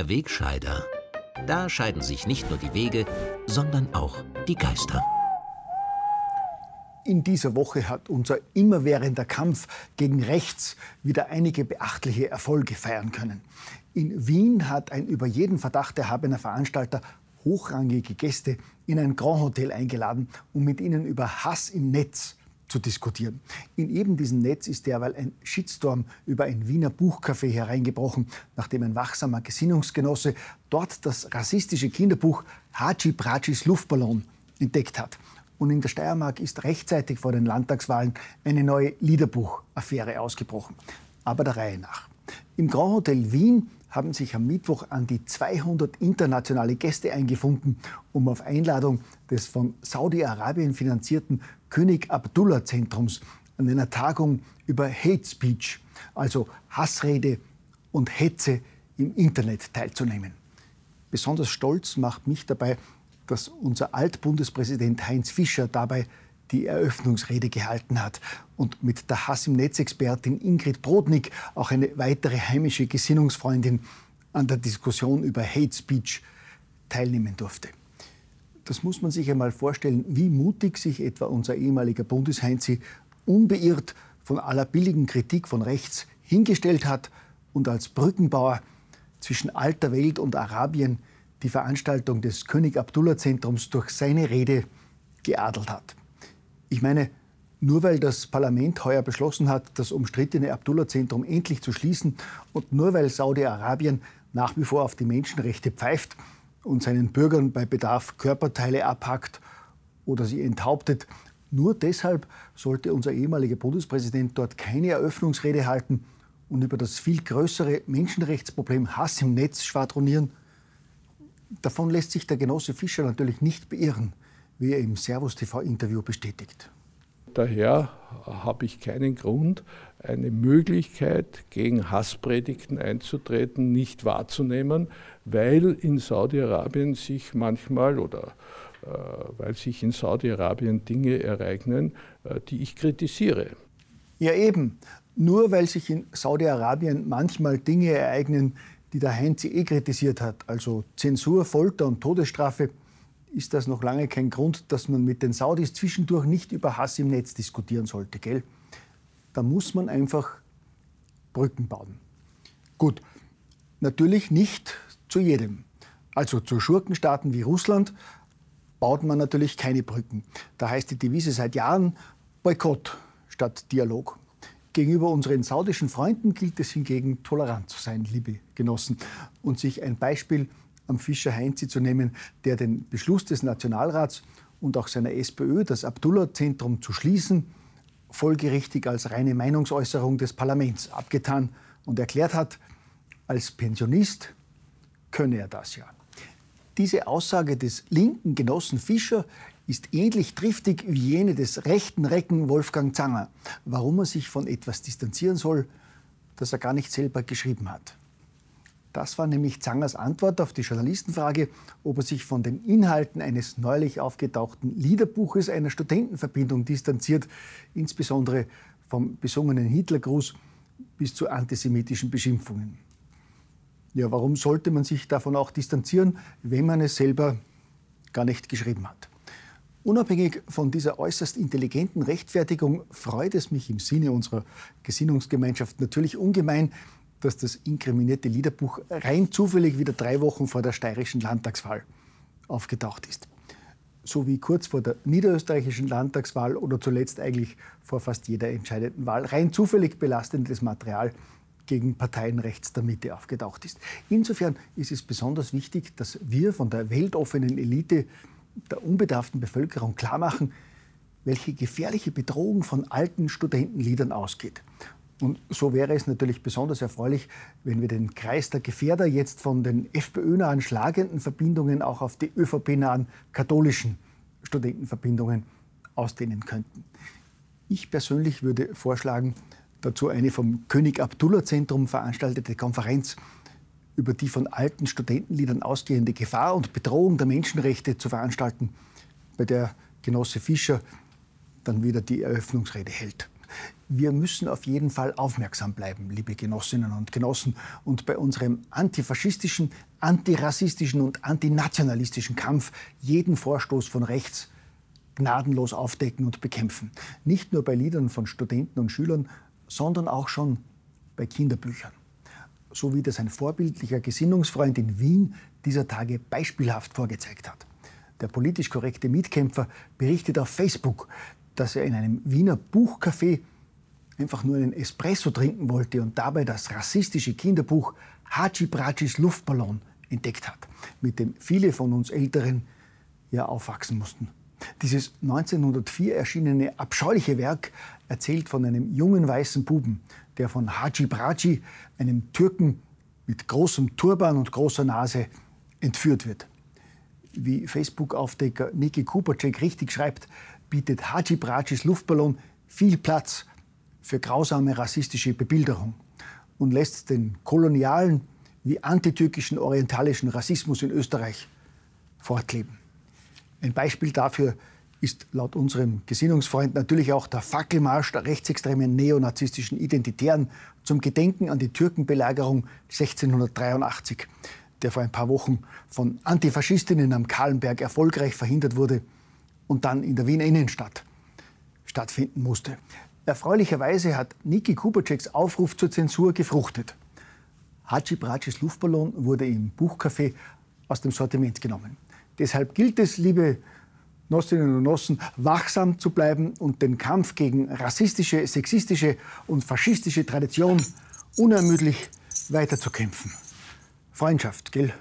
Der Wegscheider. Da scheiden sich nicht nur die Wege, sondern auch die Geister. In dieser Woche hat unser immerwährender Kampf gegen rechts wieder einige beachtliche Erfolge feiern können. In Wien hat ein über jeden Verdacht erhabener Veranstalter hochrangige Gäste in ein Grand Hotel eingeladen, um mit ihnen über Hass im Netz zu diskutieren. In eben diesem Netz ist derweil ein Shitstorm über ein Wiener Buchcafé hereingebrochen, nachdem ein wachsamer Gesinnungsgenosse dort das rassistische Kinderbuch Haji Prachis Luftballon entdeckt hat. Und in der Steiermark ist rechtzeitig vor den Landtagswahlen eine neue Liederbuchaffäre ausgebrochen. Aber der Reihe nach. Im Grand Hotel Wien haben sich am Mittwoch an die 200 internationale Gäste eingefunden, um auf Einladung des von Saudi-Arabien finanzierten König Abdullah Zentrums an einer Tagung über Hate Speech, also Hassrede und Hetze im Internet teilzunehmen. Besonders stolz macht mich dabei, dass unser Altbundespräsident Heinz Fischer dabei die Eröffnungsrede gehalten hat und mit der Hass im Netz-Expertin Ingrid Brodnik, auch eine weitere heimische Gesinnungsfreundin, an der Diskussion über Hate Speech teilnehmen durfte. Das muss man sich einmal vorstellen, wie mutig sich etwa unser ehemaliger Bundesheinzi unbeirrt von aller billigen Kritik von rechts hingestellt hat und als Brückenbauer zwischen alter Welt und Arabien die Veranstaltung des König Abdullah Zentrums durch seine Rede geadelt hat. Ich meine, nur weil das Parlament heuer beschlossen hat, das umstrittene Abdullah-Zentrum endlich zu schließen und nur weil Saudi-Arabien nach wie vor auf die Menschenrechte pfeift und seinen Bürgern bei Bedarf Körperteile abhackt oder sie enthauptet, nur deshalb sollte unser ehemaliger Bundespräsident dort keine Eröffnungsrede halten und über das viel größere Menschenrechtsproblem Hass im Netz schwadronieren. Davon lässt sich der Genosse Fischer natürlich nicht beirren wie er im Servus TV-Interview bestätigt. Daher habe ich keinen Grund, eine Möglichkeit, gegen Hasspredigten einzutreten, nicht wahrzunehmen, weil in Saudi-Arabien sich manchmal oder äh, weil sich in Saudi-Arabien Dinge ereignen, äh, die ich kritisiere. Ja eben, nur weil sich in Saudi-Arabien manchmal Dinge ereignen, die der Heinz eh kritisiert hat, also Zensur, Folter und Todesstrafe, ist das noch lange kein Grund, dass man mit den Saudis zwischendurch nicht über Hass im Netz diskutieren sollte, gell? Da muss man einfach Brücken bauen. Gut, natürlich nicht zu jedem. Also zu Schurkenstaaten wie Russland baut man natürlich keine Brücken. Da heißt die Devise seit Jahren Boykott statt Dialog. Gegenüber unseren saudischen Freunden gilt es hingegen, tolerant zu sein, liebe Genossen, und sich ein Beispiel am Fischer Heinzi zu nehmen, der den Beschluss des Nationalrats und auch seiner SPÖ, das Abdullah-Zentrum zu schließen, folgerichtig als reine Meinungsäußerung des Parlaments abgetan und erklärt hat, als Pensionist könne er das ja. Diese Aussage des linken Genossen Fischer ist ähnlich triftig wie jene des rechten Recken Wolfgang Zanger, warum er sich von etwas distanzieren soll, das er gar nicht selber geschrieben hat. Das war nämlich Zangers Antwort auf die Journalistenfrage, ob er sich von den Inhalten eines neulich aufgetauchten Liederbuches einer Studentenverbindung distanziert, insbesondere vom besungenen Hitlergruß bis zu antisemitischen Beschimpfungen. Ja, warum sollte man sich davon auch distanzieren, wenn man es selber gar nicht geschrieben hat? Unabhängig von dieser äußerst intelligenten Rechtfertigung freut es mich im Sinne unserer Gesinnungsgemeinschaft natürlich ungemein, dass das inkriminierte Liederbuch rein zufällig wieder drei Wochen vor der steirischen Landtagswahl aufgetaucht ist. So wie kurz vor der niederösterreichischen Landtagswahl oder zuletzt eigentlich vor fast jeder entscheidenden Wahl rein zufällig belastendes Material gegen Parteien rechts der Mitte aufgetaucht ist. Insofern ist es besonders wichtig, dass wir von der weltoffenen Elite der unbedarften Bevölkerung klarmachen, welche gefährliche Bedrohung von alten Studentenliedern ausgeht. Und so wäre es natürlich besonders erfreulich, wenn wir den Kreis der Gefährder jetzt von den FPÖ-nahen schlagenden Verbindungen auch auf die ÖVP-nahen katholischen Studentenverbindungen ausdehnen könnten. Ich persönlich würde vorschlagen, dazu eine vom König Abdullah Zentrum veranstaltete Konferenz über die von alten Studentenliedern ausgehende Gefahr und Bedrohung der Menschenrechte zu veranstalten, bei der Genosse Fischer dann wieder die Eröffnungsrede hält. Wir müssen auf jeden Fall aufmerksam bleiben, liebe Genossinnen und Genossen, und bei unserem antifaschistischen, antirassistischen und antinationalistischen Kampf jeden Vorstoß von rechts gnadenlos aufdecken und bekämpfen. Nicht nur bei Liedern von Studenten und Schülern, sondern auch schon bei Kinderbüchern. So wie das ein vorbildlicher Gesinnungsfreund in Wien dieser Tage beispielhaft vorgezeigt hat. Der politisch korrekte Mietkämpfer berichtet auf Facebook, dass er in einem Wiener Buchcafé einfach nur einen Espresso trinken wollte und dabei das rassistische Kinderbuch Hachi Brachis Luftballon entdeckt hat, mit dem viele von uns Älteren ja aufwachsen mussten. Dieses 1904 erschienene abscheuliche Werk erzählt von einem jungen weißen Buben, der von Haji Braci, einem Türken mit großem Turban und großer Nase, entführt wird. Wie Facebook-Aufdecker Niki Kupacek richtig schreibt, bietet Haji Bracis Luftballon viel Platz für grausame rassistische Bebilderung und lässt den kolonialen wie antitürkischen orientalischen Rassismus in Österreich fortleben. Ein Beispiel dafür ist laut unserem Gesinnungsfreund natürlich auch der Fackelmarsch der rechtsextremen neonazistischen Identitären zum Gedenken an die Türkenbelagerung 1683, der vor ein paar Wochen von Antifaschistinnen am Kahlenberg erfolgreich verhindert wurde und dann in der Wiener Innenstadt stattfinden musste. Erfreulicherweise hat Niki Kubaceks Aufruf zur Zensur gefruchtet. Haji Bracis Luftballon wurde im Buchcafé aus dem Sortiment genommen. Deshalb gilt es, liebe Nossinnen und Nossen, wachsam zu bleiben und den Kampf gegen rassistische, sexistische und faschistische Tradition unermüdlich weiterzukämpfen. Freundschaft, gell?